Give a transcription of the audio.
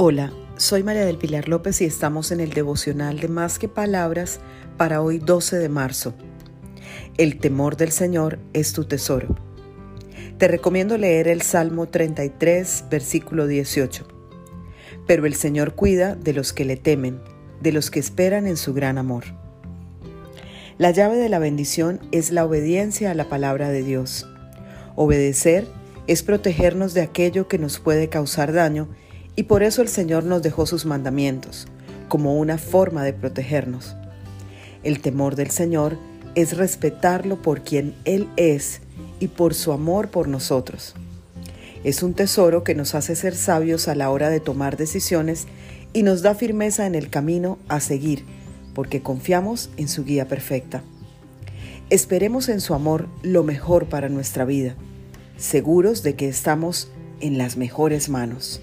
Hola, soy María del Pilar López y estamos en el devocional de Más que Palabras para hoy 12 de marzo. El temor del Señor es tu tesoro. Te recomiendo leer el Salmo 33, versículo 18. Pero el Señor cuida de los que le temen, de los que esperan en su gran amor. La llave de la bendición es la obediencia a la palabra de Dios. Obedecer es protegernos de aquello que nos puede causar daño y por eso el Señor nos dejó sus mandamientos, como una forma de protegernos. El temor del Señor es respetarlo por quien Él es y por su amor por nosotros. Es un tesoro que nos hace ser sabios a la hora de tomar decisiones y nos da firmeza en el camino a seguir, porque confiamos en su guía perfecta. Esperemos en su amor lo mejor para nuestra vida, seguros de que estamos en las mejores manos.